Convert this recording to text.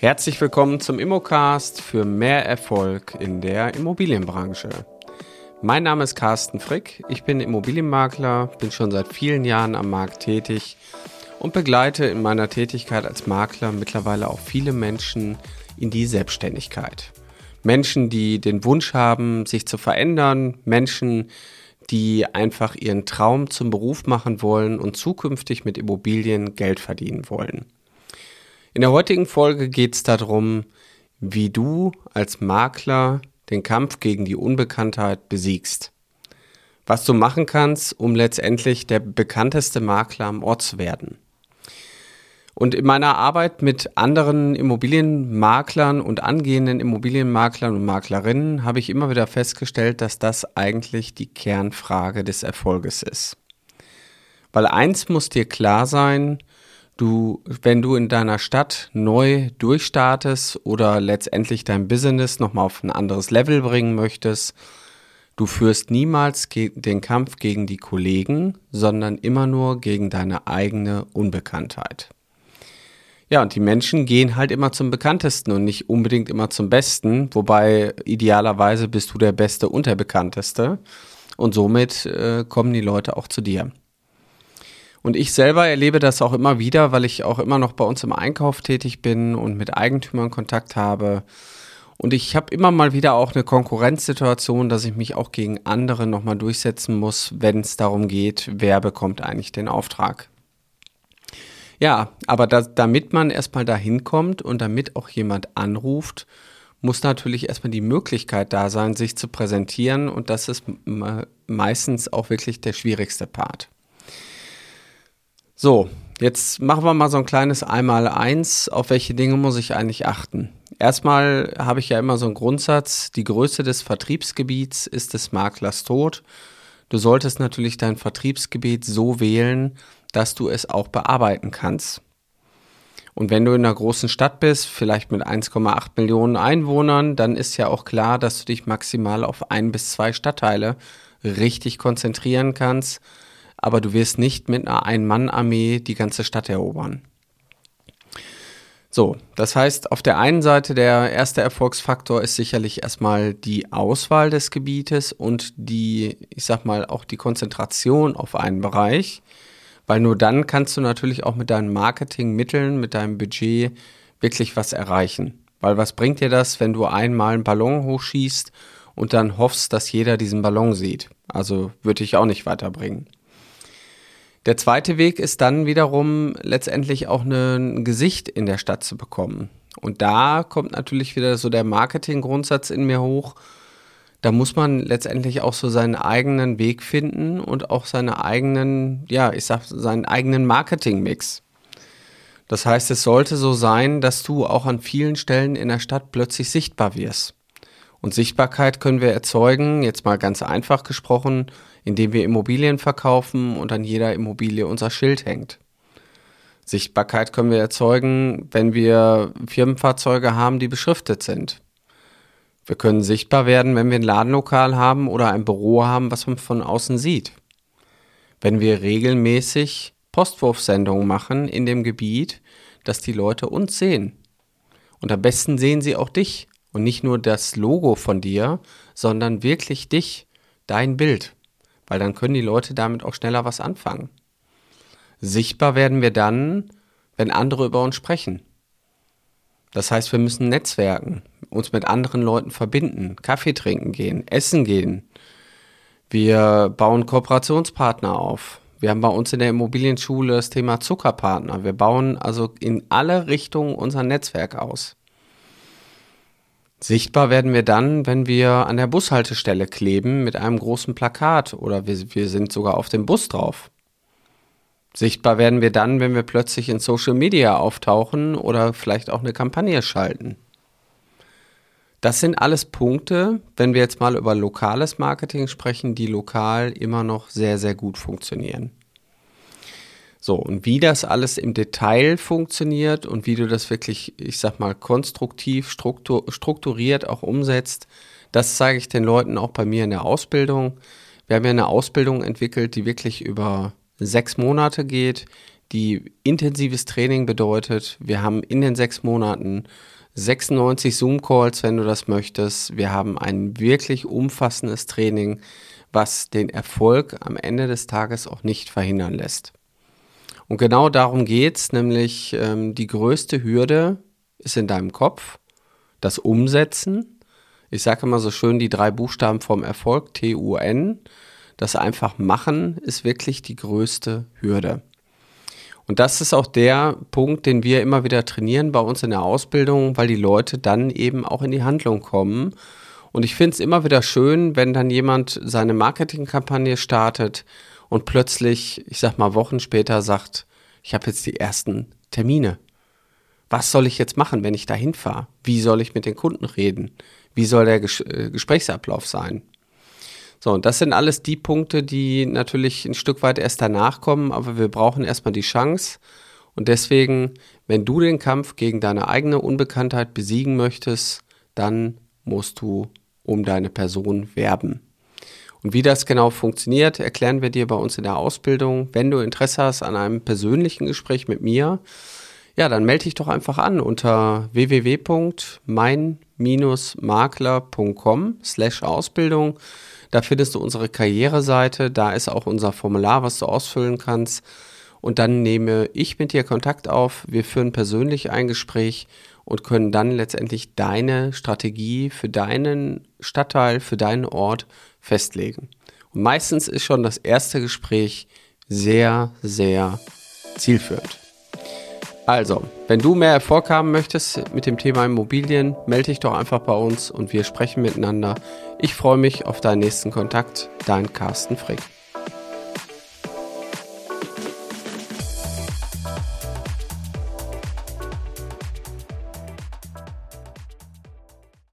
Herzlich willkommen zum Immocast für mehr Erfolg in der Immobilienbranche. Mein Name ist Carsten Frick, ich bin Immobilienmakler, bin schon seit vielen Jahren am Markt tätig und begleite in meiner Tätigkeit als Makler mittlerweile auch viele Menschen in die Selbstständigkeit. Menschen, die den Wunsch haben, sich zu verändern, Menschen, die einfach ihren Traum zum Beruf machen wollen und zukünftig mit Immobilien Geld verdienen wollen. In der heutigen Folge geht es darum, wie du als Makler den Kampf gegen die Unbekanntheit besiegst. Was du machen kannst, um letztendlich der bekannteste Makler am Ort zu werden. Und in meiner Arbeit mit anderen Immobilienmaklern und angehenden Immobilienmaklern und Maklerinnen habe ich immer wieder festgestellt, dass das eigentlich die Kernfrage des Erfolges ist. Weil eins muss dir klar sein, du, wenn du in deiner Stadt neu durchstartest oder letztendlich dein Business nochmal auf ein anderes Level bringen möchtest, du führst niemals den Kampf gegen die Kollegen, sondern immer nur gegen deine eigene Unbekanntheit. Ja, und die Menschen gehen halt immer zum Bekanntesten und nicht unbedingt immer zum Besten, wobei idealerweise bist du der Beste und der Bekannteste. Und somit äh, kommen die Leute auch zu dir. Und ich selber erlebe das auch immer wieder, weil ich auch immer noch bei uns im Einkauf tätig bin und mit Eigentümern Kontakt habe. Und ich habe immer mal wieder auch eine Konkurrenzsituation, dass ich mich auch gegen andere nochmal durchsetzen muss, wenn es darum geht, wer bekommt eigentlich den Auftrag. Ja, aber da, damit man erstmal dahin kommt und damit auch jemand anruft, muss natürlich erstmal die Möglichkeit da sein, sich zu präsentieren und das ist meistens auch wirklich der schwierigste Part. So, jetzt machen wir mal so ein kleines Einmal-Eins. Auf welche Dinge muss ich eigentlich achten? Erstmal habe ich ja immer so einen Grundsatz, die Größe des Vertriebsgebiets ist des Maklers Tod. Du solltest natürlich dein Vertriebsgebiet so wählen, dass du es auch bearbeiten kannst. Und wenn du in einer großen Stadt bist, vielleicht mit 1,8 Millionen Einwohnern, dann ist ja auch klar, dass du dich maximal auf ein bis zwei Stadtteile richtig konzentrieren kannst aber du wirst nicht mit einer Ein-Mann-Armee die ganze Stadt erobern. So, das heißt, auf der einen Seite der erste Erfolgsfaktor ist sicherlich erstmal die Auswahl des Gebietes und die, ich sag mal, auch die Konzentration auf einen Bereich, weil nur dann kannst du natürlich auch mit deinen Marketingmitteln, mit deinem Budget wirklich was erreichen. Weil was bringt dir das, wenn du einmal einen Ballon hochschießt und dann hoffst, dass jeder diesen Ballon sieht? Also würde ich auch nicht weiterbringen. Der zweite Weg ist dann wiederum letztendlich auch ein Gesicht in der Stadt zu bekommen. Und da kommt natürlich wieder so der Marketinggrundsatz in mir hoch. Da muss man letztendlich auch so seinen eigenen Weg finden und auch seine eigenen, ja, ich sag, seinen eigenen Marketingmix. Das heißt, es sollte so sein, dass du auch an vielen Stellen in der Stadt plötzlich sichtbar wirst. Und Sichtbarkeit können wir erzeugen, jetzt mal ganz einfach gesprochen, indem wir Immobilien verkaufen und an jeder Immobilie unser Schild hängt. Sichtbarkeit können wir erzeugen, wenn wir Firmenfahrzeuge haben, die beschriftet sind. Wir können sichtbar werden, wenn wir ein Ladenlokal haben oder ein Büro haben, was man von außen sieht. Wenn wir regelmäßig Postwurfsendungen machen in dem Gebiet, dass die Leute uns sehen. Und am besten sehen sie auch dich und nicht nur das Logo von dir, sondern wirklich dich, dein Bild weil dann können die Leute damit auch schneller was anfangen. Sichtbar werden wir dann, wenn andere über uns sprechen. Das heißt, wir müssen netzwerken, uns mit anderen Leuten verbinden, Kaffee trinken gehen, essen gehen. Wir bauen Kooperationspartner auf. Wir haben bei uns in der Immobilienschule das Thema Zuckerpartner. Wir bauen also in alle Richtungen unser Netzwerk aus. Sichtbar werden wir dann, wenn wir an der Bushaltestelle kleben mit einem großen Plakat oder wir, wir sind sogar auf dem Bus drauf. Sichtbar werden wir dann, wenn wir plötzlich in Social Media auftauchen oder vielleicht auch eine Kampagne schalten. Das sind alles Punkte, wenn wir jetzt mal über lokales Marketing sprechen, die lokal immer noch sehr, sehr gut funktionieren. So, und wie das alles im Detail funktioniert und wie du das wirklich, ich sag mal, konstruktiv, struktur, strukturiert auch umsetzt, das zeige ich den Leuten auch bei mir in der Ausbildung. Wir haben ja eine Ausbildung entwickelt, die wirklich über sechs Monate geht, die intensives Training bedeutet. Wir haben in den sechs Monaten 96 Zoom-Calls, wenn du das möchtest. Wir haben ein wirklich umfassendes Training, was den Erfolg am Ende des Tages auch nicht verhindern lässt. Und genau darum geht's, nämlich ähm, die größte Hürde ist in deinem Kopf, das Umsetzen. Ich sage immer so schön die drei Buchstaben vom Erfolg, T-U-N. Das einfach machen ist wirklich die größte Hürde. Und das ist auch der Punkt, den wir immer wieder trainieren bei uns in der Ausbildung, weil die Leute dann eben auch in die Handlung kommen. Und ich finde es immer wieder schön, wenn dann jemand seine Marketingkampagne startet und plötzlich, ich sag mal, Wochen später sagt, ich habe jetzt die ersten Termine. Was soll ich jetzt machen, wenn ich da hinfahre? Wie soll ich mit den Kunden reden? Wie soll der Ges äh, Gesprächsablauf sein? So, und das sind alles die Punkte, die natürlich ein Stück weit erst danach kommen, aber wir brauchen erstmal die Chance. Und deswegen, wenn du den Kampf gegen deine eigene Unbekanntheit besiegen möchtest, dann musst du um deine Person werben. Und wie das genau funktioniert, erklären wir dir bei uns in der Ausbildung. Wenn du Interesse hast an einem persönlichen Gespräch mit mir, ja, dann melde dich doch einfach an unter www.mein-makler.com slash Ausbildung. Da findest du unsere Karriereseite, da ist auch unser Formular, was du ausfüllen kannst. Und dann nehme ich mit dir Kontakt auf, wir führen persönlich ein Gespräch und können dann letztendlich deine Strategie für deinen Stadtteil, für deinen Ort festlegen. Und meistens ist schon das erste Gespräch sehr, sehr zielführend. Also, wenn du mehr Erfolg haben möchtest mit dem Thema Immobilien, melde dich doch einfach bei uns und wir sprechen miteinander. Ich freue mich auf deinen nächsten Kontakt. Dein Carsten Frick.